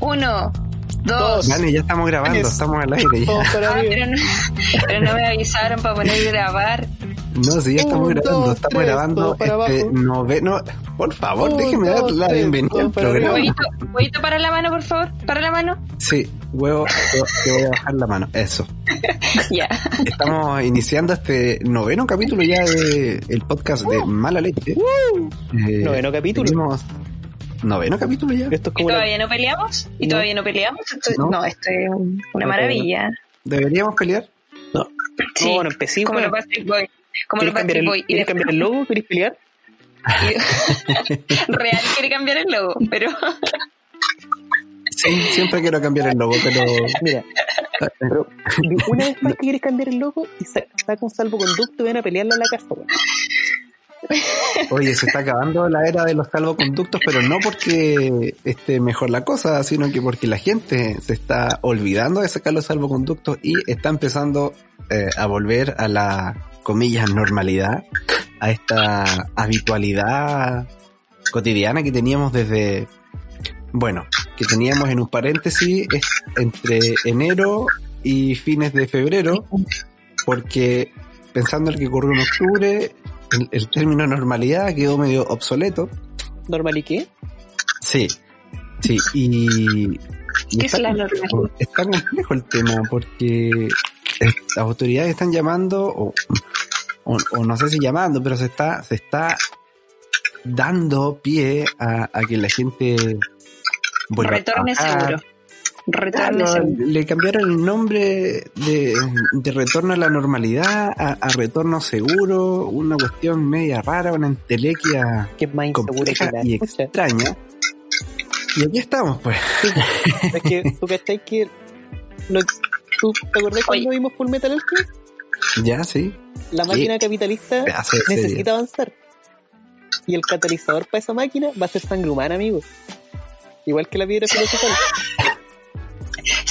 Uno, dos. Dani, ya estamos grabando, Es- estamos al aire ya. Ah, pero, no, pero no me avisaron para poner grabar. No, si ya estamos Un, grabando, dos, estamos tres, grabando este noveno. Por favor, Un, déjeme dar la tres, bienvenida al para programa. Huevito, huevito para la mano, por favor. Para la mano. Sí, huevo, te voy a bajar la mano. Eso. Ya. Estamos iniciando este noveno capítulo ya de el podcast de Mala Leche. Eh, Noveno capítulo. tenemos- ¿Noveno capítulo ya? Esto es ¿Y la- todavía no peleamos? ¿Y No. todavía no peleamos? Esto, No. no. esto es un- una No, maravilla. ¿Deberíamos pelear? No. Sí. No, bueno, empecé, Como bueno. Backstreet Boys. Como los ¿Quieres cambiar, Backstreet el, Boys. Y ¿quieres cambiar el logo? ¿Quieres pelear? Real quiere cambiar el logo, pero Sí, siempre quiero cambiar el logo, pero Mira, pero una vez más que quieres cambiar el logo y sa- saca un salvoconducto y van a pelearlo a la casa. Oye, se está acabando la era de los salvoconductos, pero no porque esté mejor la cosa, sino que porque la gente se está olvidando de sacar los salvoconductos y está empezando eh, a volver a la, comillas, normalidad, a esta habitualidad cotidiana que teníamos desde, bueno, que teníamos en un paréntesis es entre enero y fines de febrero, porque pensando en lo que ocurrió en octubre, el, el término normalidad quedó medio obsoleto. ¿Normal y qué? Sí, sí, y... y ¿Qué es la complejo, normalidad? Está complejo el tema porque eh, las autoridades están llamando, o, o- o no sé si llamando, pero se está, se está dando pie a, a que la gente vuelva a retorne trabajar. seguro. Seguro. le cambiaron el nombre de, de retorno a la normalidad a, a retorno seguro, una cuestión media rara, una entelequia Que es más inseguro que compleja la y extraña. Y aquí estamos, pues. Es que tú cachai que. Lo, ¿Tú te acordás cuando Oye. vimos Full Metal Alchemist? Ya, sí. La Sí. máquina capitalista necesita avanzar. Y el catalizador para esa máquina va a ser sangre humana, amigo. Igual que la piedra filosofal.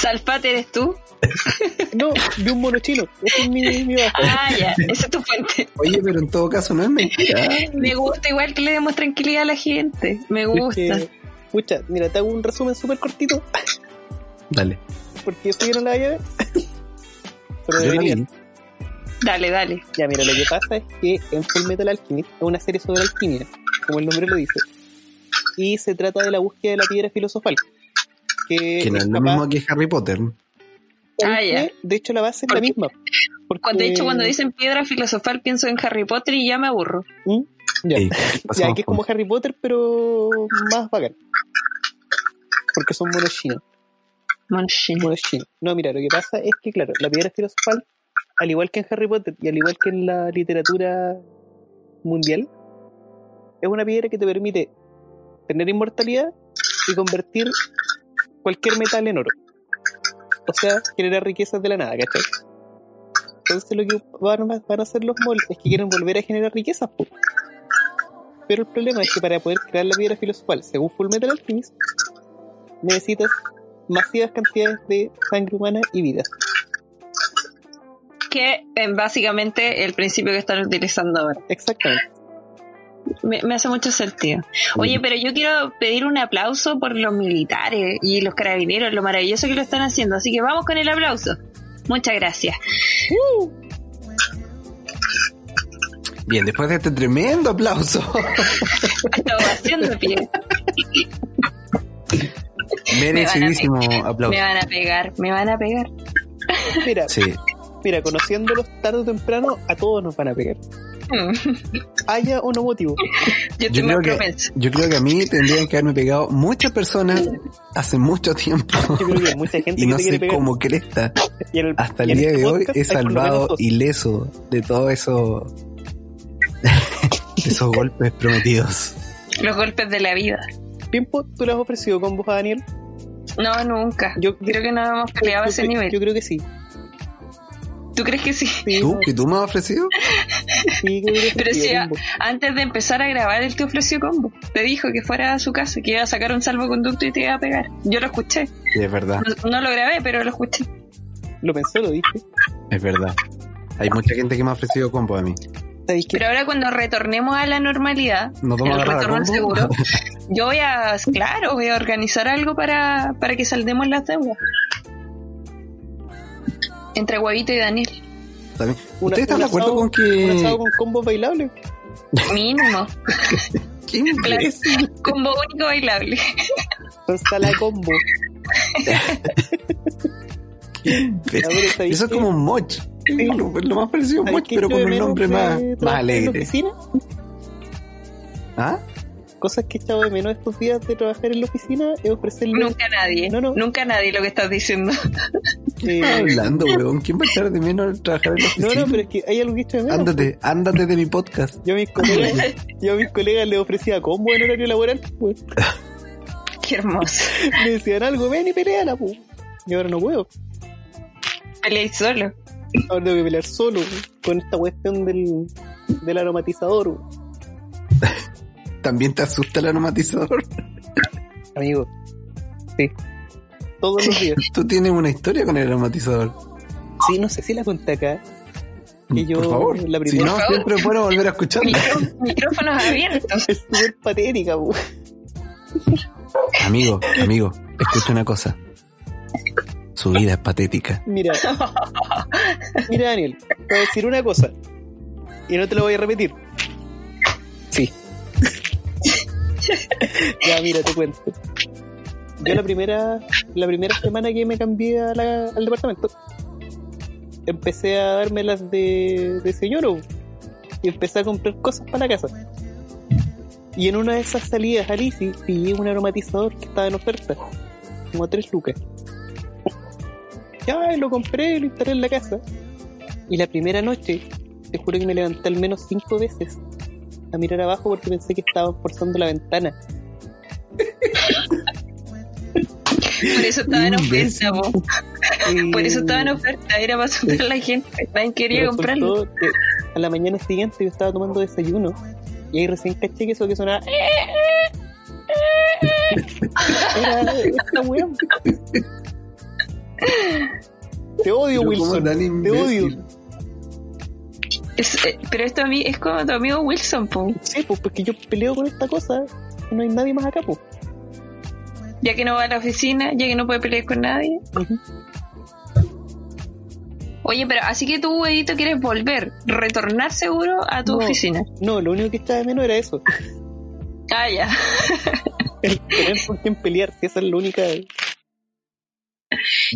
Salfate eres tú. No, de un mono chino. Ese es mi, mi. Ah, ya. Esa es tu fuente. Oye, pero en todo caso no es mentira. Me gusta igual que le demos tranquilidad a la gente. Me Es gusta. que, pucha, mira, te hago un resumen súper cortito. Dale. Porque eso yo no la vaya a ver. Pero debería. Dale, dale. Ya, mira, lo que pasa es que en Full Metal Alchemist es una serie sobre alquimia, como el nombre lo dice. Y se trata de la búsqueda de la piedra filosofal. Que, Que no es lo capaz- mismo que Harry Potter. Ah, ya. De hecho, la base es la misma. Porque, Cuando, de hecho, cuando dicen piedra filosofal, pienso en Harry Potter y ya me aburro. ¿Mm? Ya, Sí, ya, que es como Harry Potter, pero más bacán. Porque son monos chinos. Monos chinos. No, mira, lo que pasa es que, claro, la piedra filosofal, al igual que en Harry Potter y al igual que en la literatura mundial, es una piedra que te permite tener inmortalidad y convertir cualquier metal en oro. O sea, generar riquezas de la nada, ¿cachai? Entonces lo que van a, van a hacer los moles es que quieren volver a generar riquezas, po. Pero el problema es que para poder crear la piedra filosofal, según Full Metal Alchemist, necesitas masivas cantidades de sangre humana y vida. Que es básicamente el principio que están utilizando ahora. Exactamente. Me, me hace mucho sentido. Oye, pero yo quiero pedir un aplauso por los militares y los carabineros, lo maravilloso que lo están haciendo. Así que vamos con el aplauso. Muchas gracias. Bien, después de este tremendo aplauso, haciendo pie. merecidísimo Me aplauso. van a pegar, me van a pegar. Mira, Sí, mira, conociéndolos tarde o temprano, a todos nos van a pegar. Haya o no motivo. Yo creo, que, yo creo que a mí tendrían que haberme pegado muchas personas hace mucho tiempo. Yo creo que hay mucha gente Y no sé cómo cresta. Y en el- Hasta el día de hoy he salvado ileso de todo eso. esos golpes prometidos. Los golpes de la vida. Tiempo, ¿tú le has ofrecido combos a Daniel? No, nunca. Yo- creo que no hemos peleado a ese nivel. Yo creo que sí. ¿Tú crees que sí? ¿Tú? ¿Que tú me has ofrecido? sí, Pero combo. Antes de empezar a grabar, él te ofreció combo. Te dijo que fuera a su casa, que iba a sacar un salvoconducto y te iba a pegar. Yo lo escuché. Sí, es verdad, No, no lo grabé, pero lo escuché. Lo pensó, lo dije. es verdad. Hay mucha gente que me ha ofrecido combo a mí. Pero ahora cuando retornemos a la normalidad, ¿Nos vamos a el retorno seguro, yo voy a, claro, voy a organizar algo para, para que saldemos las deudas. Entre Huevito y Daniel. También. Una- ¿Ustedes están un de acuerdo asado- con Un asado que... con combos bailables. Mínimo. ¿Qué Claro. Combo único bailable. Con sala combo. Ver, ¿sabéis Eso es como un moch. Sí. Lo, lo más parecido a un ¿Sabéis moch, pero con de un nombre de más, más alegre. ¿Ah? Cosas que he echado de menos estos días de trabajar en la oficina es ofrecerle. Nunca nadie. No, no. Nunca nadie lo que estás diciendo. ¿Qué estás hablando, weón? ¿Quién va a echar de menos trabajar en la no, oficina? no, pero es que hay algo que he hecho de menos. Ándate, ándate de mi podcast. Yo a mis colegas, yo a mis colegas les ofrecía combo en horario laboral, pues. Qué hermoso. Me decían algo, ven y peleala, pues. Y ahora no puedo. Peleáis solo. Ahora tengo que pelear solo pues, con esta cuestión del, del aromatizador, pues. ¿También te asusta el aromatizador? amigo. Sí. Todos los días. Tú tienes una historia con el aromatizador. Sí, no sé si la conté acá. Que yo, Por favor. la Si primera no, Por favor. siempre bueno volver a escucharla. Micrófonos abiertos. es súper patética, pues. Amigo, amigo, escucha una cosa. Su vida es patética. Mira, mira Daniel, te voy a decir una cosa y no te lo voy a repetir. ya, mira, te cuento. Yo la primera, la primera semana que me cambié al departamento, empecé a darme las de, de señor y empecé a comprar cosas para la casa. Y en una de esas salidas a Lisi pillé un aromatizador que estaba en oferta, como a 3 lucas. Ya, lo compré, lo instalé en la casa. Y la primera noche, te juro que me levanté al menos cinco veces a mirar abajo porque pensé que estaban forzando la ventana. Por eso estaba en oferta, po. Y- Por eso estaba en oferta. Era para asustar a la gente. Nadie quería comprarlo. que a la mañana siguiente yo estaba tomando desayuno y ahí recién caché que eso que sonaba era esta weá. Te odio, Pero ¿cómo Wilson. Te odio. Es- eh, pero esto a mí es como tu amigo Wilson, po. Sí, pues porque yo peleo con esta cosa y no hay nadie más acá, pues. Ya que no va a la oficina, ya que no puede pelear con nadie. Oye, pero así que tú, Edito, quieres volver, retornar seguro a tu No. oficina. No, lo único que estaba de menos era eso. Ah, ya. El tener con quién pelear, si esa es la única. Yo,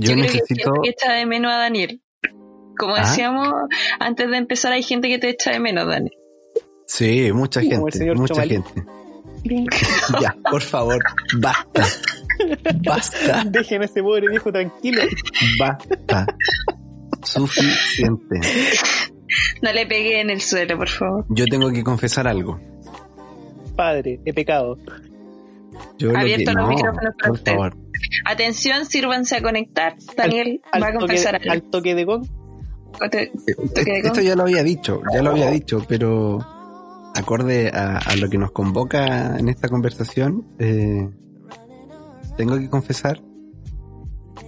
creo que necesito. que echa de menos a Daniel. Como ¿Ah? decíamos antes de empezar, hay gente que te echa de menos, Daniel. Sí, mucha Como el gente, señor mucha Chomal. gente. Ya, por favor, basta. Basta, Dejen a ese pobre viejo tranquilo. basta. Suficiente. No le pegué en el suelo, por favor. Yo tengo que confesar algo. Padre, he pecado. Yo lo Abierto que, los no, micrófonos para por usted. favor. Atención, sírvanse a conectar. Daniel Al va a toque, confesar al algo. toque de gong. Te- Eh, quedé con- Esto ya lo había dicho, ya lo había dicho, pero acorde a, a lo que nos convoca en esta conversación, eh, tengo que confesar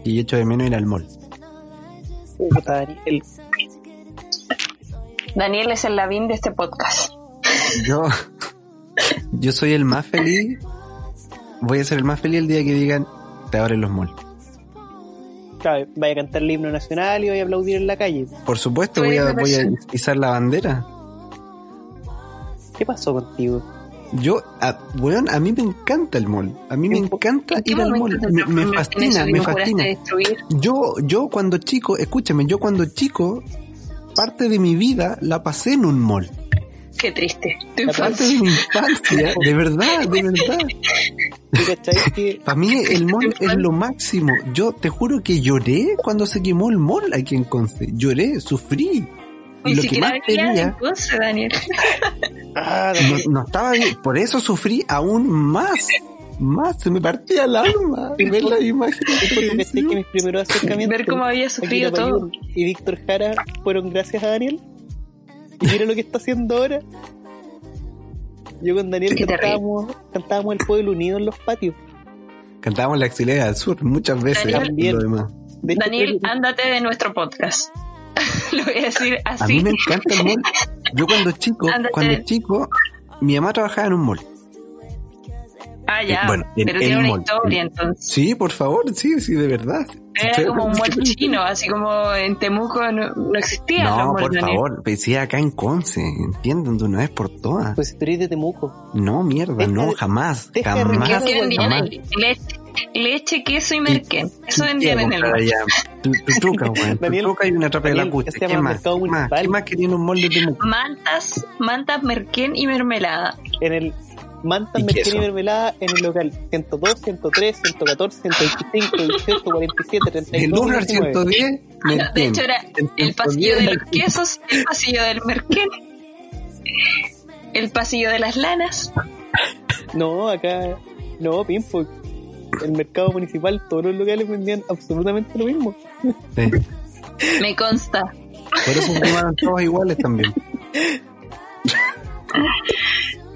que yo echo de menos ir al mall. Daniel. Daniel es el Lavín de este podcast. Yo, yo soy el más feliz, voy a ser el más feliz el día que digan, te abren los malls. Claro, vaya a cantar el himno nacional y vaya a aplaudir en la calle. Por supuesto, voy a, voy a izar la bandera. ¿Qué pasó contigo? Yo, a, weón, a mí me encanta el mall. A mí me encanta ¿En qué ir al mall. Me, me fascina, me fascina. Yo, yo cuando chico, escúchame, yo cuando chico, parte de mi vida la pasé en un mall. Qué triste. Tu La Parte infancia. de mi infancia, de verdad, de verdad. ¿Tú cachai que Para mí el mall es lo máximo. Yo te juro que lloré cuando se quemó el mall aquí en Conce. Lloré, sufrí. Y Ni lo que siquiera más entonces, Daniel. Ah, no, no estaba bien. Por eso sufrí aún más. Más, se me partía el alma. Ver la imagen. ¿tú cachai que mis primeros acercamientos Ver cómo había sufrido todo. Y Víctor Jara fueron gracias a Daniel? Y mira lo que está haciendo ahora. Yo con Daniel cantábamos, cantábamos el pueblo unido en los patios. Cantábamos la exilera del sur muchas veces. Daniel. lo demás. De hecho, Daniel, ándate de nuestro podcast. Lo voy a decir A así. mí me encanta el mall. Yo cuando chico, Ándate. cuando chico, mi mamá trabajaba en un mall. Ah, ya. Eh, bueno, en pero tiene una mall. historia entonces. Sí, por favor, sí, sí, de verdad. Era como un sí. chino, así como en Temuco no, no existían los No, malls, por favor, decía acá en Conce, entiendan de una vez por todas. Pues tú eres de Temuco. No, mierda, deja no, jamás, deja de ¿Qué jamás, jamás. Leche, leche, queso y merquén. Eso vendían en el allá. Tu, tu truca. Tu Daniel, truca y una trapa de la cucha. se ¿Qué ¿Qué más? ¿Qué más que tiene un molde de Temuco? Mantas, mantas, merquén y mermelada. En el Manta Y Merquén y Mermelada en el local 102, 103, 114, 125, 18, 47, El 32, lunar 19. 110, me De hecho, era el pasillo de los quesos, el pasillo del merquén, el pasillo de las lanas. No, acá. No, Pimpo. El mercado municipal, todos los locales vendían absolutamente lo mismo. Sí. Me consta. Por eso se todos iguales también.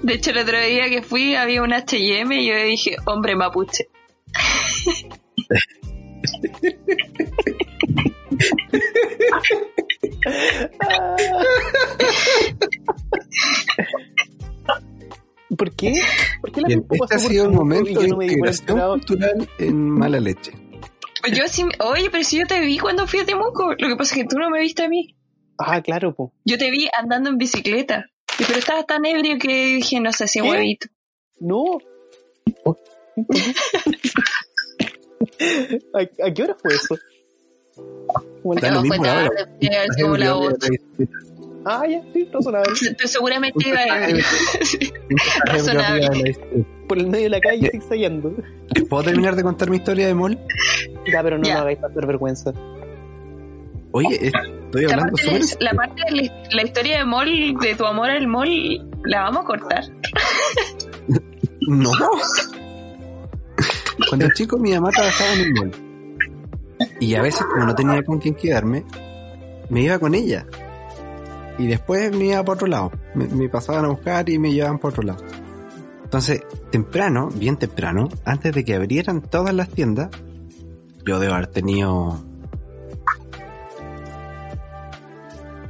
De hecho, el otro día que fui había un H&M y yo dije, hombre mapuche. ¿Por qué? ¿Por qué la Bien, Pimpo este ha sido el momento de no integración cultural en mala leche. Yo sí, me- oye, pero si yo te vi cuando fui a Temuco, lo que pasa es que tú no me viste a mí. Ah, claro, po. Yo te vi andando en bicicleta. Y Pero estabas tan ebrio que dije, no sé si ¿Qué? huevito. No. ¿A, a qué hora fue eso? Como el- Da lo No, fue tarde, la ocho. Ah, ya, sí, razonable. Pero seguramente iba a Razonable. Por el medio de la calle zigzagueando. ¿Puedo terminar de contar mi historia de mall? Ya, pero no me hagáis pasar vergüenza. Oye, estoy La hablando parte, súper... de, la parte de la, la historia de Mol, de tu amor al Mol, la vamos a cortar. No. Cuando chico mi mamá trabajaba en el mall. Y a veces como no tenía con quién quedarme, me iba con ella. Y después me iba para otro lado. Me, me pasaban a buscar y me llevaban para otro lado. Entonces, temprano, bien temprano, antes de que abrieran todas las tiendas, yo debo haber tenido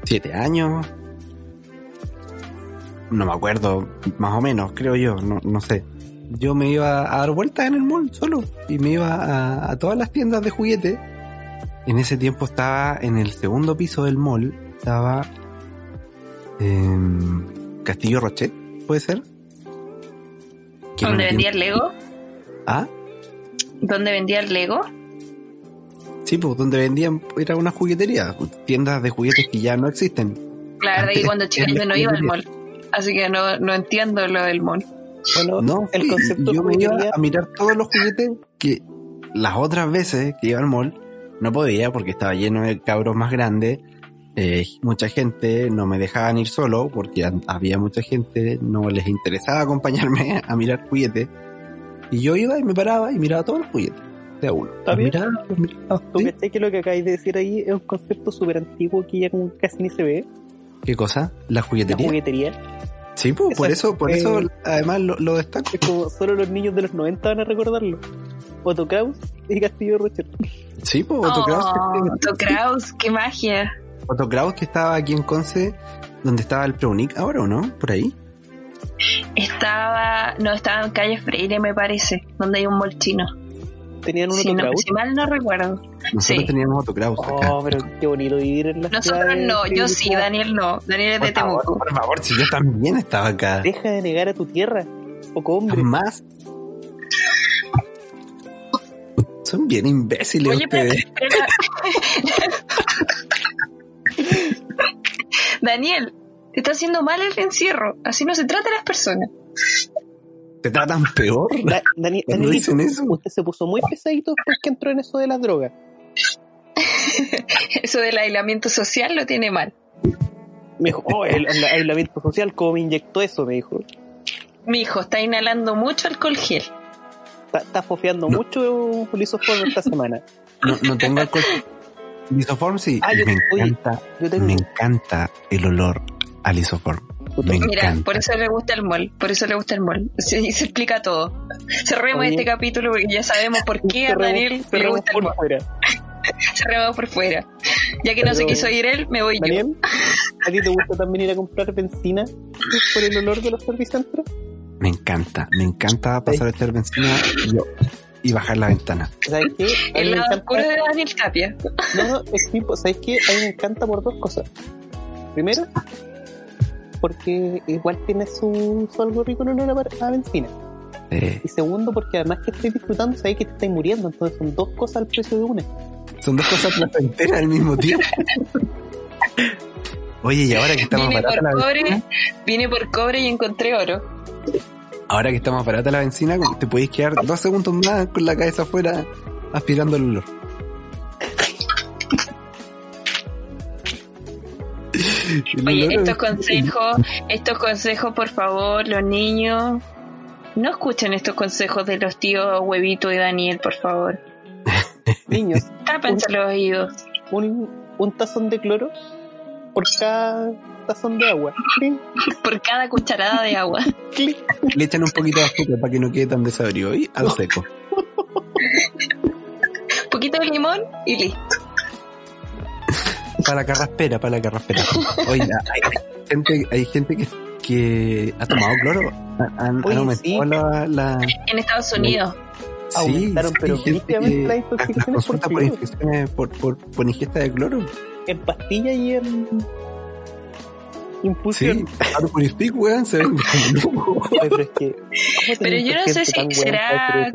siete años. No me acuerdo, más o menos, creo yo, no, no sé. Yo me iba a dar vueltas en el mall solo y me iba a, a todas las tiendas de juguete. En ese tiempo estaba en el segundo piso del mall, estaba em, Castillo Rochet, ¿puede ser? ¿Dónde vendía el Lego? Ah, ¿Dónde vendía el Lego? Sí, pues donde vendían, era una juguetería, tiendas de juguetes que ya no existen. La verdad que cuando chica yo no iba al mall. Así que no, no entiendo lo del mall. Bueno, No, el sí, concepto yo me iba a mirar todos los juguetes que las otras veces que iba al mall no podía porque estaba lleno de cabros más grandes, eh, mucha gente, no me dejaban ir solo porque había mucha gente, no les interesaba acompañarme a mirar juguetes. Y yo iba y me paraba y miraba todos los juguetes, de a uno. Está Los bien. miraba, los miraba, ¿Tú ¿sí? cachai que lo que acabáis de decir ahí es un concepto súper antiguo que ya como casi ni se ve? ¿Qué cosa? ¿La La juguetería? juguetería. Sí, pues, por Eso eso, por es, eso eh, además lo, lo destaco. Es como solo los niños de los 90 van a recordarlo. Otto Kraus y Castillo Rocher. Sí, pues, Otto Kraus, Oh, Otto Kraus, qué magia. Otto Kraus que estaba aquí en Conce, donde estaba el Preunic ahora o no, por ahí. Estaba, no, estaba en calle Freire, me parece, donde hay un mall chino. Tenían un Si, Otto no- si mal no recuerdo. Nosotros Sí. teníamos acá. Oh, pero qué bonito vivir en la Nosotros no, yo sí, Daniel no. Daniel es de por favor, Temuco. por favor, si yo también estaba acá. Deja de negar a tu tierra. Poco hombre. Más. Son bien imbéciles Oye, pero, ustedes. pero- Daniel, te está haciendo mal el encierro. Así no se trata a las personas. Te tratan peor. Da- Dani- dicen eso. usted se puso muy pesadito después que entró en eso de las drogas. Eso del aislamiento social lo tiene mal. Me dijo, oh, el, el aislamiento social, ¿cómo me inyectó eso? Me dijo. Mi hijo está inhalando mucho alcohol gel. Está, está fofeando No. mucho lisoform esta semana. No, no tengo alcohol. Lisoform sí. Ah, yo- me oye, encanta. Yo tengo. Me encanta el olor al lisoform. Me Mira, encanta. por eso le gusta el mall. Por eso le gusta el mall. Se, se explica todo. Cerremos Oye. este capítulo porque ya sabemos por qué a Daniel le gusta el mall. fuera. Cerremos por fuera. Ya que no se quiso ir él, me voy yo. Daniel, ¿a ti te gusta también ir a comprar benzina por el olor de los servicentros? Me encanta, me encanta pasar a echar benzina y, yo- y bajar la ventana. ¿Sabes qué? El lado encanta- oscuro de Daniel Tapia. No, no, es tipo, ¿sabes qué? A mí me encanta por dos cosas. Primero, porque igual tiene su, su algo rico en olor a, a benzina. Eh, Y segundo, porque además que estáis disfrutando, sabéis que te estáis muriendo. Entonces son dos cosas al precio de una. son dos cosas placenteras al mismo tiempo. Oye, y ahora que estamos Vine barata por la cobre, benzina, vine por cobre y encontré oro. ahora que estamos barata la benzina, te podéis quedar dos segundos más con la cabeza afuera aspirando el olor. Oye, estos es- consejos, estos consejos, por favor, los niños, no escuchen estos consejos de los tíos Huevito y Daniel, por favor. Niños, Tápense los oídos. un, un tazón de cloro por cada tazón de agua. Por cada cucharada de agua. Le echan un poquito de azúcar para que no quede tan desabrido y al seco. poquito de limón y listo. Para la carraspera, para la carraspera. Oye, hay gente, hay gente que, que ha tomado cloro. Han, han Oye, aumentado sí. la, la, En Estados Unidos. Sí, Aumentaron, sí, pero que- las consultas por por, infecciones por, por, por ingesta de cloro. En pastilla y en Sí, infusión. claro, por stick, weón, se. Ay, pero es que. ¿cómo Pero yo no sé si será-?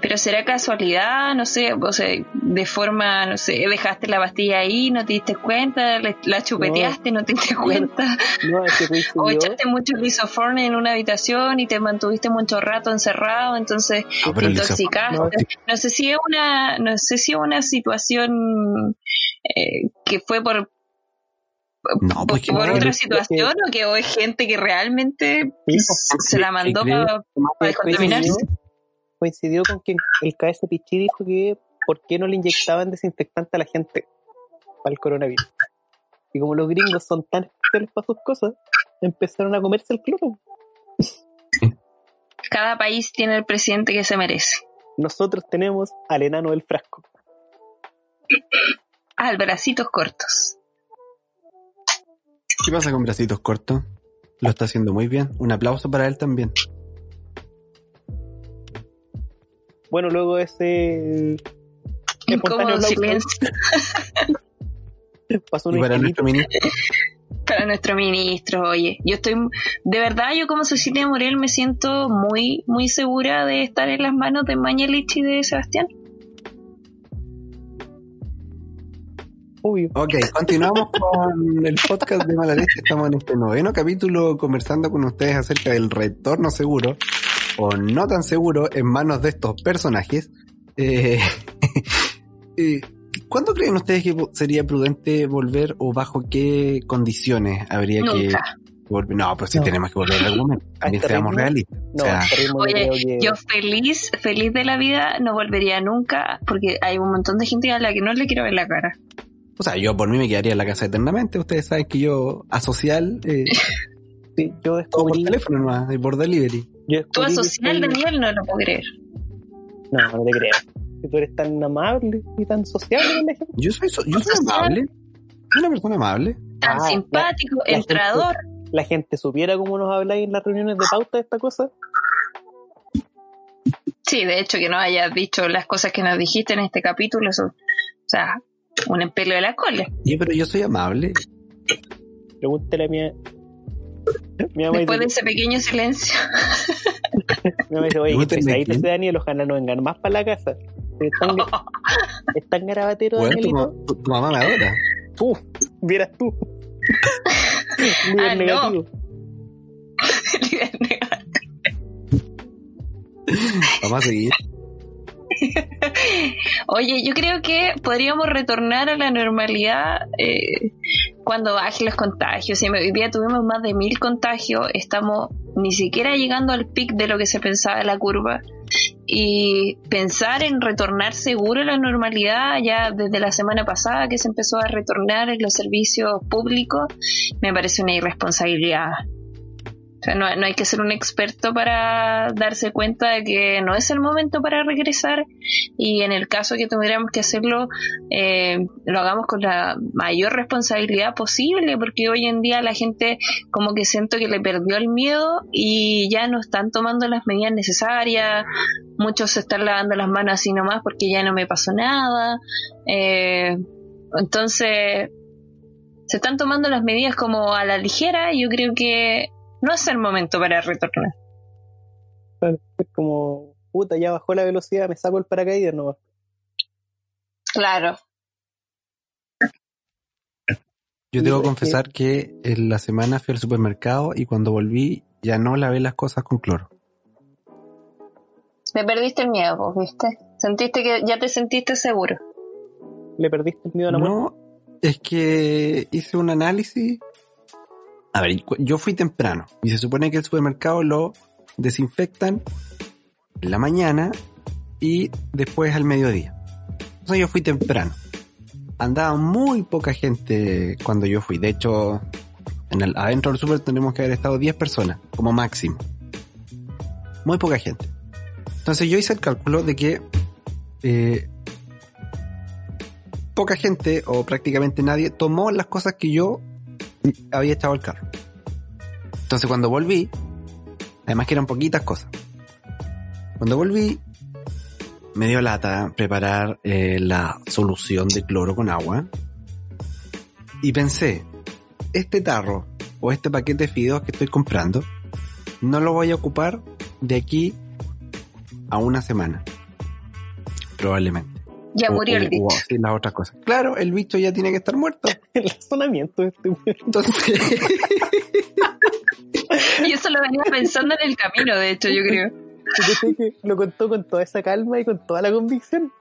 Pero será casualidad, no sé, o sea, de forma, no sé, dejaste la pastilla ahí, no te diste cuenta, le- la chupeteaste, no, te diste cuenta, No, es que o echaste mucho lisoform en una habitación y te mantuviste mucho rato encerrado, entonces No, te intoxicaste. no, No sé si es una, no sé si es una situación eh, que fue por No, por, pues que por no, otra que- situación o que o es gente que realmente Sí, se la mandó creo- para descontaminarse. Coincidió, con que el KS Pichi dijo que por qué no le inyectaban desinfectante a la gente para el coronavirus. Y como los gringos son tan especiales para sus cosas, empezaron a comerse el cloro. Cada país tiene el presidente que se merece. Nosotros tenemos al enano del frasco. Ah, bracitos cortos. ¿Qué pasa con bracitos cortos? Lo está haciendo muy bien. Un aplauso para él también. Bueno, luego ese espontáneo silencio pasó para nuestro ministro, para nuestro ministro. Oye, yo estoy, de verdad, yo como Cecilia Morel me siento muy, muy segura de estar en las manos de Mañalich y de Sebastián. Obvio. Ok, continuamos con el podcast de Mala Leche. Estamos en este noveno capítulo conversando con ustedes acerca del retorno seguro o no tan seguro en manos de estos personajes. Eh, eh, ¿Cuándo creen ustedes que sería prudente volver o bajo qué condiciones habría que volver? No, pues sí No. tenemos que volver en algún momento. También seamos realistas. No, o sea, Oye, que- Yo feliz, feliz de la vida, no volvería nunca, porque hay un montón de gente a la que no le quiero ver la cara. o sea, yo por mí me quedaría en la casa eternamente. Ustedes saben que yo asocial, eh, sí, yo todo por descubrí, teléfono nomás, y por delivery. Yo Tú asocial, soy- Daniel, no lo puedo creer. No, no te creo. Que tú eres tan amable y tan sociable con la gente. Yo soy, so- yo soy amable. Soy una persona amable. Tan Ah, simpático, la- la entrador. La gente supiera cómo nos habláis en las reuniones de pauta de esta cosa. Sí, de hecho, que no hayas dicho las cosas que nos dijiste en este capítulo, eso, o sea, un empelo de la cola. Sí, pero yo soy amable. Pregúntale a mi, mi mamá. Después de dice, ese pequeño silencio. mi mamá dice, oye, Pregúntale pesadito ese Daniel, ojalá no vengan más para la casa. Es tan, es tan garabatero, Bueno, tu, Danielito. tu- tu mamá me adora. Tú, vieras tú. Líder Ah, no. negativo. Vamos a seguir. Oye, yo creo que podríamos retornar a la normalidad eh, cuando bajen los contagios. Si hoy día tuvimos más de mil contagios, estamos ni siquiera llegando al pic de lo que se pensaba de la curva. Y pensar en retornar seguro a la normalidad ya desde la semana pasada que se empezó a retornar en los servicios públicos, me parece una irresponsabilidad. O sea, no, hay que ser un experto para darse cuenta de que no es el momento para regresar. Y en el caso que tuviéramos que hacerlo, eh, lo hagamos con la mayor responsabilidad posible, porque hoy en día la gente como que siento que le perdió el miedo y ya no están tomando las medidas necesarias, muchos se están lavando las manos así nomás porque ya no me pasó nada. Eh, entonces, se están tomando las medidas como a la ligera. Yo creo que no es el momento para retornar. Es como, puta, ya bajó la velocidad, me saco el paracaídas no. Claro. Yo debo confesar que en la semana fui al supermercado y cuando volví ya no lavé las cosas con cloro. Me perdiste el miedo, vos, ¿viste? Sentiste que ya te sentiste seguro. ¿Le perdiste el miedo a la muerte? No, es que hice un análisis a ver, yo fui temprano y se supone que el supermercado lo desinfectan en la mañana y después al mediodía. Entonces yo fui temprano. Andaba muy poca gente cuando yo fui. De hecho, en el, adentro del super tenemos que haber estado 10 personas, como máximo. Muy poca gente. Entonces yo hice el cálculo de que eh, poca gente o prácticamente nadie tomó las cosas que yo había echado el carro. Entonces cuando volví, además que eran poquitas cosas. Cuando volví, me dio lata preparar eh, la solución de cloro con agua. Y pensé, este tarro o este paquete de fideos que estoy comprando, no lo voy a ocupar de aquí a una semana. Probablemente. Ya murió el bicho. sí, las otras cosas. Claro, el bicho ya tiene que estar muerto. el razonamiento de este Entonces... y eso lo venía pensando en el camino, de hecho, yo creo. que lo contó con toda esa calma y con toda la convicción.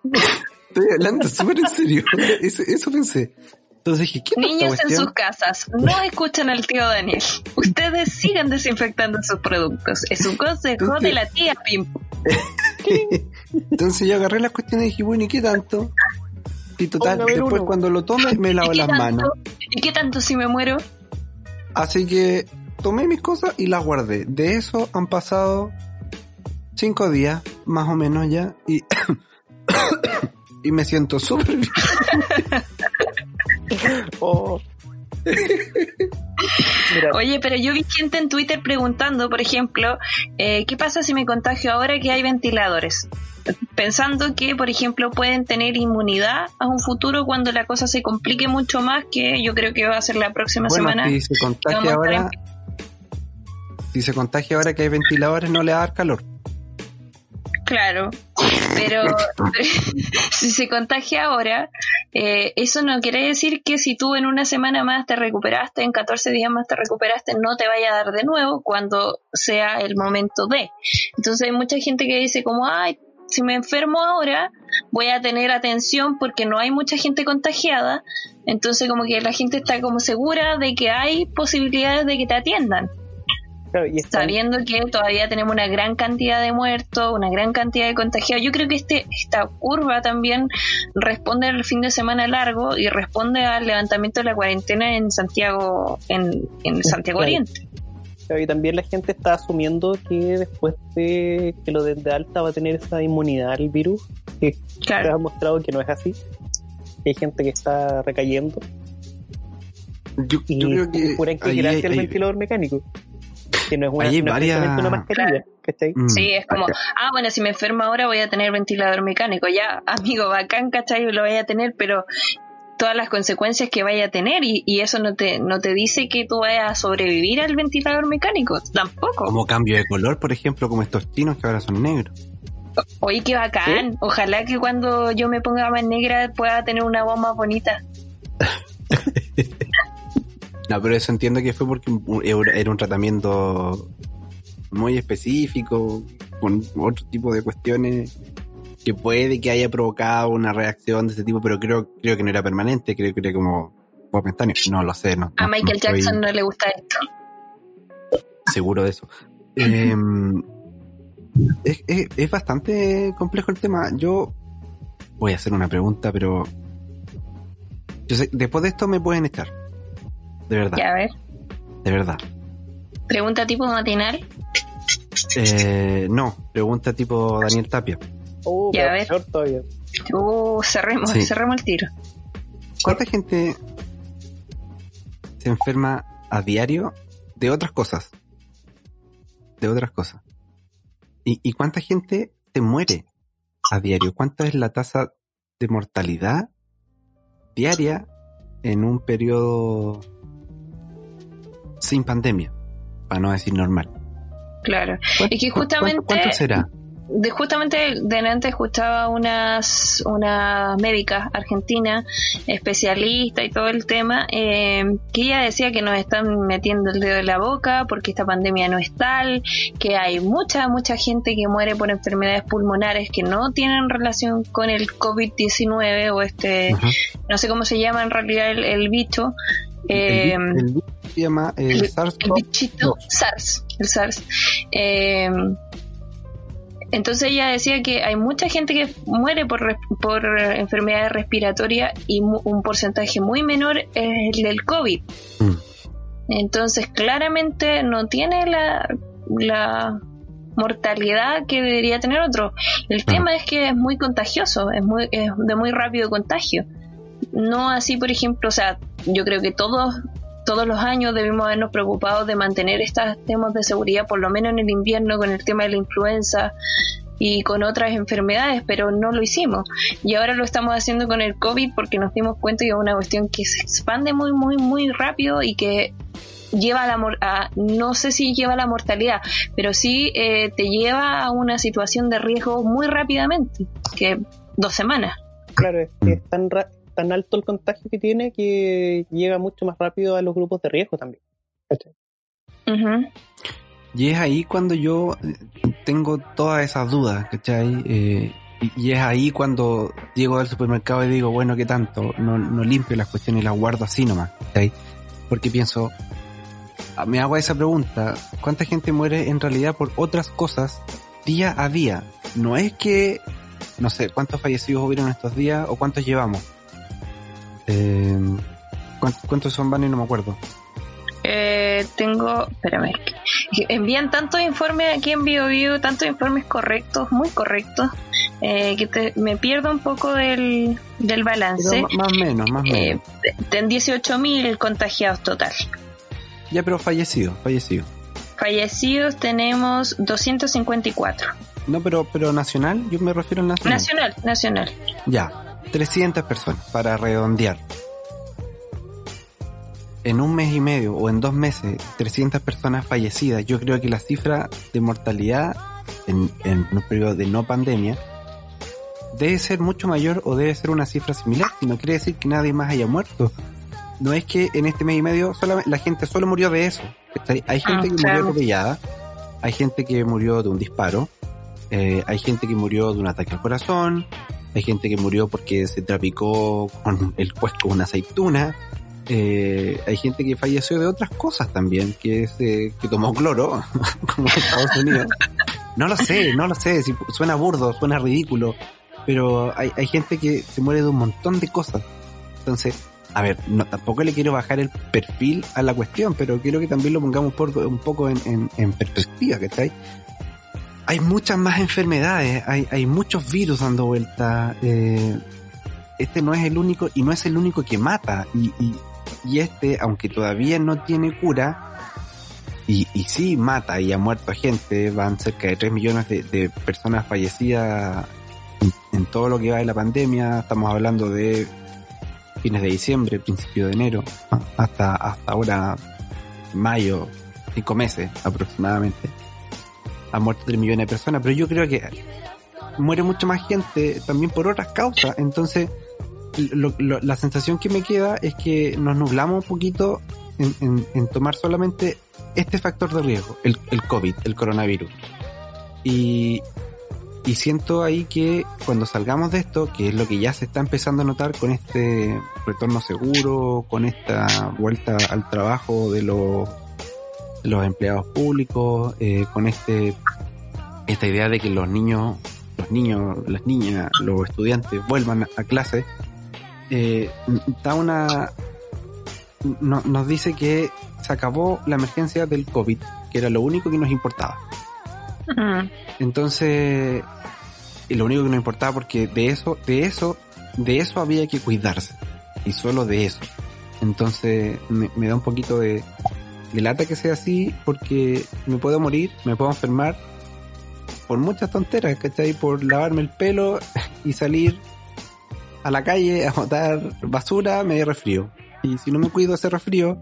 Estoy hablando súper en serio. Eso, eso pensé. Entonces dije, ¿qué Niños en sus casas, no escuchan al tío Daniel. Ustedes sigan desinfectando sus productos. Es un consejo de la tía Pim. Entonces yo agarré las cuestiones y dije, bueno, ¿y qué tanto? Y total, después cuando lo tome me lavo las manos. ¿Y qué tanto si me muero? Así que tomé mis cosas y las guardé. De eso han pasado cinco días, más o menos ya, y, y me siento súper bien. Oh. Oye, pero yo vi gente en Twitter preguntando, por ejemplo, eh, ¿qué pasa si me contagio ahora que hay ventiladores? Pensando que, por ejemplo, pueden tener inmunidad a un futuro cuando la cosa se complique mucho más, que yo creo que va a ser la próxima semana. Si se contagia ahora, si se contagia ahora que hay ventiladores, no le va a dar calor. Claro, pero si se contagia ahora, eh, eso no quiere decir que si tú en una semana más te recuperaste, en 14 días más te recuperaste, no te vaya a dar de nuevo cuando sea el momento de. Entonces hay mucha gente que dice como, ay, si me enfermo ahora, voy a tener atención porque no hay mucha gente contagiada. Entonces como que la gente está como segura de que hay posibilidades de que te atiendan sabiendo que todavía tenemos una gran cantidad de muertos, una gran cantidad de contagiados. Yo creo que este, esta curva también responde al fin de semana largo y responde al levantamiento de la cuarentena en Santiago, en, Santiago Oriente. y también la gente está asumiendo que después de que lo de, alta va a tener esa inmunidad al virus, que se ha mostrado que no es así. Hay gente que está recayendo. Yo, creo que, que el ventilador mecánico que no es una, una mascarilla, mm. Sí, es como, ah, bueno, si me enfermo ahora voy a tener ventilador mecánico, ya, amigo, bacán, ¿cachai? Lo voy a tener, pero todas las consecuencias que vaya a tener y, y, eso no te, no te dice que tú vayas a sobrevivir al ventilador mecánico, tampoco. Como cambio de color, por ejemplo, como estos chinos que ahora son negros. Oye, qué bacán. Ojalá que cuando yo me ponga más negra pueda tener una voz más bonita. No, pero eso entiendo que fue porque era un tratamiento muy específico, con otro tipo de cuestiones que puede que haya provocado una reacción de ese tipo, pero creo, creo que no era permanente, creo que era como momentáneo. No lo sé, no. A Michael Jackson no le gusta esto. Seguro de eso. Em, es, es bastante complejo el tema. Yo voy a hacer una pregunta, pero yo sé, después de esto me pueden echar. De verdad. Ya, a ver. De verdad. Pregunta tipo matinal. Eh, no, pregunta tipo Daniel Tapia. Uh, Ya, a ver. todavía. Uh, cerremos, Sí. cerremos el tiro. ¿Cuánta gente se enferma a diario de otras cosas? De otras cosas. ¿Y, y cuánta gente se muere a diario? ¿Cuánta es la tasa de mortalidad diaria en un periodo sin pandemia? Para no decir normal. Claro. ¿Cuánto- Es que justamente- ¿Cuánto, cuánto será? De, justamente delante escuchaba unas una médica argentina, especialista y todo el tema, eh, que ella decía que nos están metiendo el dedo en la boca porque esta pandemia no es tal, que hay mucha, mucha gente que muere por enfermedades pulmonares que no tienen relación con el COVID-19 o este, no sé cómo se llama en realidad el, el bicho. El, eh, el se llama eh, el- SARS el bichito SARS, el SARS. Eh, entonces ella decía que hay mucha gente que muere por, por enfermedades respiratorias y mu- un porcentaje muy menor es el del COVID. Mm. Entonces claramente no tiene la, la mortalidad que debería tener otro. El tema es que es muy contagioso, es, muy, es de muy rápido contagio. No así, por ejemplo, o sea, yo creo que todos todos los años debimos habernos preocupado de mantener estos temas de seguridad, por lo menos en el invierno, con el tema de la influenza y con otras enfermedades, pero no lo hicimos. Y ahora lo estamos haciendo con el COVID porque nos dimos cuenta que es una cuestión que se expande muy, muy, muy rápido y que lleva a la a, no sé si lleva a la mortalidad, pero sí eh, te lleva a una situación de riesgo muy rápidamente, que dos semanas. Claro, es tan, ra- tan alto el contagio que tiene que llega mucho más rápido a los grupos de riesgo también. Y es ahí cuando yo eh, tengo todas esas dudas, ¿cachai? Eh, y, y es ahí cuando llego al supermercado y digo, bueno, ¿qué tanto? No, no limpio las cuestiones y las guardo así nomás, ¿cachai? Porque pienso, ah, me hago esa pregunta, ¿cuánta gente muere en realidad por otras cosas día a día? No es que, no sé, ¿cuántos fallecidos hubieron estos días o cuántos llevamos? Eh, ¿cuán- ¿Cuántos son, Van? No me acuerdo. Eh, tengo, espérame, envían tantos informes aquí en BioBio, tantos informes correctos, muy correctos, eh, que te- me pierdo un poco del, del balance. Pero más o menos, más o Eh, menos. en 18.000 contagiados total. Ya, pero fallecido, fallecido. Fallecidos tenemos 254. No, pero, pero nacional, yo me refiero al nacional. Nacional, nacional. Ya, 300 personas, para redondear. En un mes y medio o en dos meses, 300 personas fallecidas. Yo creo que la cifra de mortalidad en, en un periodo de no pandemia debe ser mucho mayor o debe ser una cifra similar. No quiere decir que nadie más haya muerto. No es que en este mes y medio solamente, la gente solo murió de eso. Hay gente Ah, que claro. murió atropellada, hay gente que murió de un disparo, eh, hay gente que murió de un ataque al corazón, hay gente que murió porque se trapicó con el cuesco una aceituna, eh, hay gente que falleció de otras cosas también, que es, eh, que tomó cloro, como en Estados Unidos. No lo sé, no lo sé, si suena burdo, suena ridículo, pero hay, hay gente que se muere de un montón de cosas. Entonces, a ver, no, tampoco le quiero bajar el perfil a la cuestión, pero quiero que también lo pongamos por, un poco en, en, en perspectiva, ¿cachai? Hay muchas más enfermedades, hay, hay muchos virus dando vuelta. eh, este no es el único, y no es el único que mata. Y, y, y este, aunque todavía no tiene cura, y, y sí mata y ha muerto gente, van cerca de 3 millones de, de personas fallecidas en, todo lo que va de la pandemia, estamos hablando de fines de diciembre, principio de enero, hasta, hasta ahora mayo, cinco meses aproximadamente. Han muerto 3 millones de personas, pero yo creo que muere mucha más gente también por otras causas. Entonces, la sensación que me queda es que nos nublamos un poquito en, en- en tomar solamente este factor de riesgo, el, el COVID, el coronavirus. Y, y siento ahí que cuando salgamos de esto, que es lo que ya se está empezando a notar con este retorno seguro, con esta vuelta al trabajo de los, los empleados públicos, eh, con este esta idea de que los niños, los niños, las niñas, los estudiantes vuelvan a clase, eh, da una no- nos dice que se acabó la emergencia del COVID que era lo único que nos importaba. Mm. Entonces, y lo único que nos importaba porque de eso, de eso, de eso había que cuidarse. Y solo de eso. Entonces, me, me da un poquito de, de lata que sea así porque me puedo morir, me puedo enfermar por muchas tonteras, ¿cachai? Por lavarme el pelo y salir a la calle a botar basura, me resfrío. Y si no me cuido ese resfrío,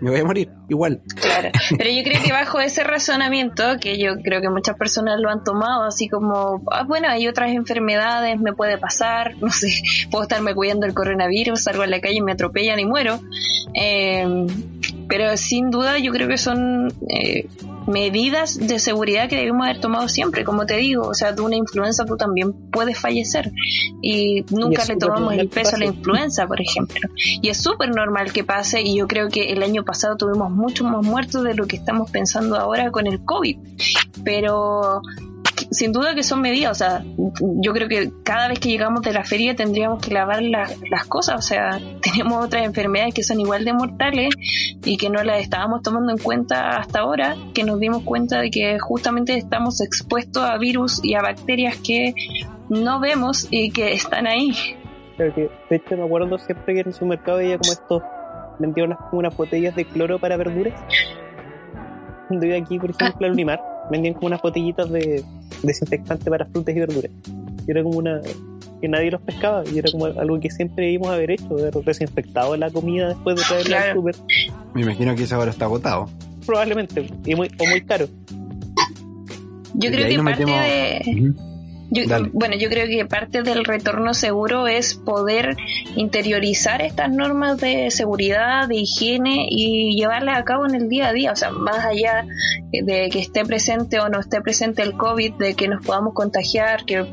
me voy a morir, igual. Claro, pero yo creo que bajo ese razonamiento, que yo creo que muchas personas lo han tomado así como, ah, bueno, hay otras enfermedades, me puede pasar, no sé, puedo estarme cuidando el coronavirus, salgo a la calle y me atropellan y muero. Eh, pero sin duda yo creo que son eh, medidas de seguridad que debemos haber tomado siempre, como te digo, o sea, de una influenza tú también puedes fallecer y nunca le tomamos el peso a la influenza, por ejemplo. Y es súper normal que pase y yo creo que el año pasado tuvimos muchos más muertos de lo que estamos pensando ahora con el COVID. Pero sin duda que son medidas, o sea, yo creo que cada vez que llegamos de la feria tendríamos que lavar las cosas, o sea, tenemos otras enfermedades que son igual de mortales y que no las estábamos tomando en cuenta hasta ahora, que nos dimos cuenta de que justamente estamos expuestos a virus y a bacterias que no vemos y que están ahí. Creo que, de hecho, me acuerdo siempre que en su mercado veía como estos, vendían unas, unas botellas de cloro para verduras. Cuando iba aquí, por ejemplo, al Unimar, vendían como unas botellitas de desinfectante para frutas y verduras. Y era como una que nadie los pescaba y era como algo que siempre íbamos a haber hecho, haber desinfectado la comida después de traerla al super. Me imagino que ese ahora está agotado. Probablemente, y muy, o muy caro. Yo Y creo ahí que nos parte metemos- de... Ujú. Yo- bueno, yo creo que parte del retorno seguro es poder interiorizar estas normas de seguridad, de higiene y llevarlas a cabo en el día a día. O sea, más allá de que esté presente o no esté presente el COVID, de que nos podamos contagiar, que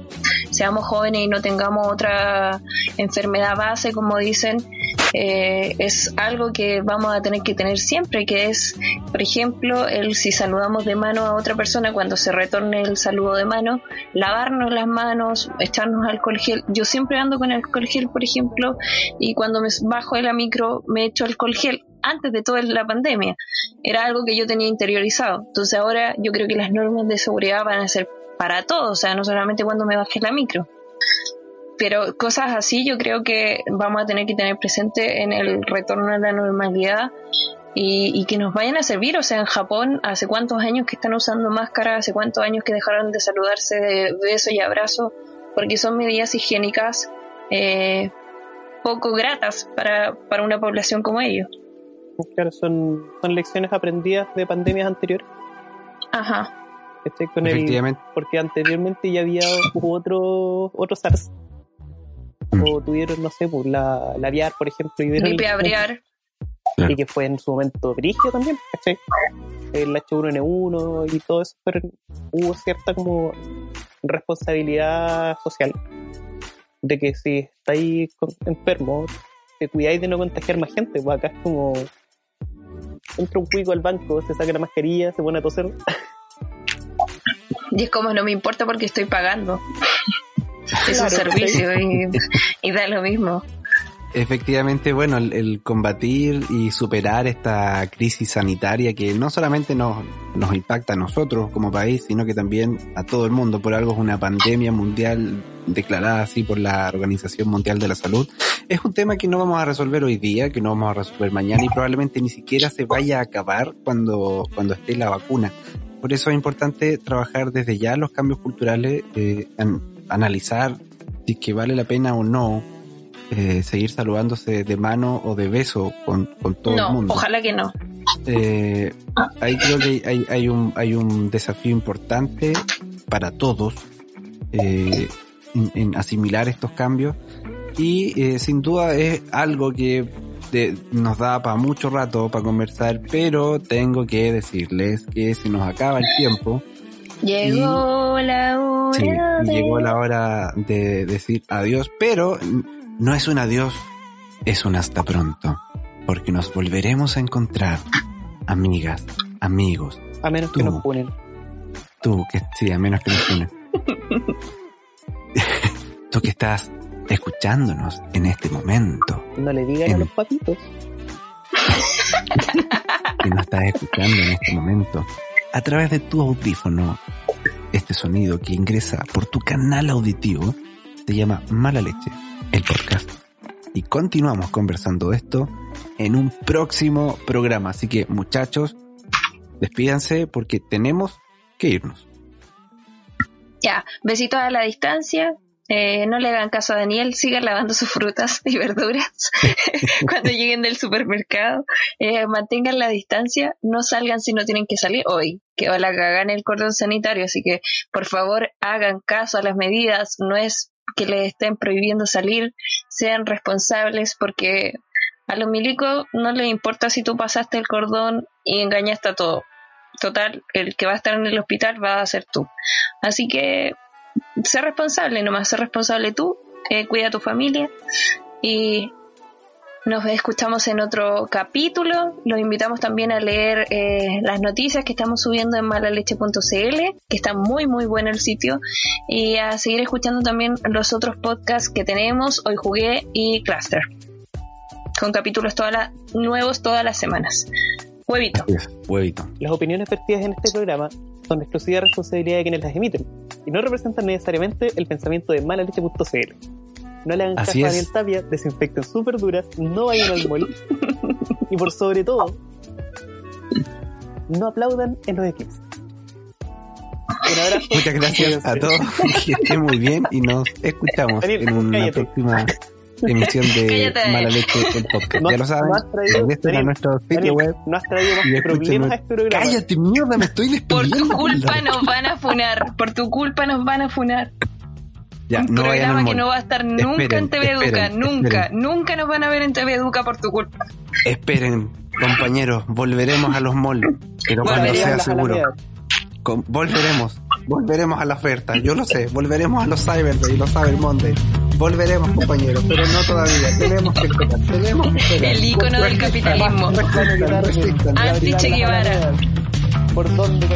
seamos jóvenes y no tengamos otra enfermedad base, como dicen, eh, es algo que vamos a tener que tener siempre, que es, por ejemplo, el si saludamos de mano a otra persona cuando se retorne el saludo de mano, lavarnos las manos, echarnos alcohol gel. Yo siempre ando con alcohol gel, por ejemplo, y cuando me bajo de la micro me echo alcohol gel antes de toda la pandemia. Era algo que yo tenía interiorizado. Entonces ahora yo creo que las normas de seguridad van a ser para todos, o sea, no solamente cuando me baje la micro. Pero cosas así yo creo que vamos a tener que tener presente en el retorno a la normalidad y, y que nos vayan a servir. O sea, en Japón, hace cuántos años que están usando máscaras, hace cuántos años que dejaron de saludarse de beso y abrazo, porque son medidas higiénicas eh, poco gratas para, para una población como ellos. Claro, son, son lecciones aprendidas de pandemias anteriores. Ajá. ¿cachai? Con el, Efectivamente. porque anteriormente ya había hubo otro, otro SARS. Mm. O tuvieron, no sé, pues, la, la aviar, por ejemplo, y, vieron Gripe abriar. y que fue en su momento brígido también, ¿cachai? El H1N1 y todo eso, pero hubo cierta como responsabilidad social de que si estáis enfermo, te cuidáis de no contagiar más gente, pues acá es como entra un cuico al banco, se saca la mascarilla, se pone a toser, Y es como no me importa porque estoy pagando. Es un servicio y, y da lo mismo. Efectivamente, bueno, el, el combatir y superar esta crisis sanitaria que no solamente nos, nos impacta a nosotros como país, sino que también a todo el mundo. Por algo es una pandemia mundial declarada así por la Organización Mundial de la Salud. Es un tema que no vamos a resolver hoy día, que no vamos a resolver mañana y probablemente ni siquiera se vaya a acabar cuando, cuando esté la vacuna. Por eso es importante trabajar desde ya los cambios culturales, eh, analizar si es que vale la pena o no eh, seguir saludándose de mano o de beso con, con todo el No, mundo. ojalá que no. Eh, ahí creo que hay, hay, un, hay un desafío importante para todos eh, en, en asimilar estos cambios y eh, sin duda es algo que de- nos da para mucho rato para conversar, pero tengo que decirles que se nos acaba el tiempo. Llegó la hora. Sí, llegó la hora de decir adiós, pero no es un adiós, es un hasta pronto, porque nos volveremos a encontrar, amigas, amigos, a menos que Tú. nos ponen. tú que sí, a menos que nos unan. tú que estás escuchándonos en este momento, No le digan a En- los papitos. si no estás escuchando en este momento, a través de tu audífono, este sonido que ingresa por tu canal auditivo se llama Mala Leche, el podcast. Y continuamos conversando esto en un próximo programa. Así que muchachos, despídanse porque tenemos que irnos. Ya, besitos a la distancia. Eh, no le hagan caso a Daniel, sigan lavando sus frutas y verduras cuando lleguen del supermercado. Eh, mantengan la distancia, no salgan si no tienen que salir hoy, que o la el cordón sanitario. Así que, por favor, hagan caso a las medidas. No es que les estén prohibiendo salir, sean responsables porque a los milicos no les importa si tú pasaste el cordón y engañaste a todo. Total, el que va a estar en el hospital va a ser tú. Así que sé responsable, nomás sé responsable tú, eh, cuida a tu familia y nos escuchamos en otro capítulo. Los invitamos también a leer eh, las noticias que estamos subiendo en malaleche.cl, que está muy muy bueno el sitio, y a seguir escuchando también los otros podcasts que tenemos, Hoy Jugué y Cluster, con capítulos todas nuevos todas las semanas. Huevito. Huevito. Las opiniones vertidas en este programa son de exclusiva responsabilidad de quienes las emiten y no representan necesariamente el pensamiento de malaleche.cl. No le hagan caso a Daniel Tapia, desinfecten sus verduras, no vayan al mall y por sobre todo, no aplaudan en los eclipses. Un abrazo. Muchas gracias a todos, que estén muy bien y nos escuchamos en una próxima emisión de Mala Leche el podcast. ya lo saben, no a nuestro sitio web. No has traído más problemas a este programa. Cállate, mierda, me estoy despidiendo. Por tu culpa nos van a funar. Por tu culpa nos van a funar. Ya, un no programa que no va a estar nunca en TV Educa, nunca, nunca nos van a ver en TV Educa por tu culpa. Esperen, compañeros, volveremos a los malls, pero cuando sea seguro. volveremos, volveremos a la oferta, yo lo sé, volveremos a los Cyber y los Cyber Monday. Volveremos, compañeros, pero no todavía. Tenemos que esperar, tenemos que esperar. El ícono del capitalismo. Anti Che Guevara. ¿Por dónde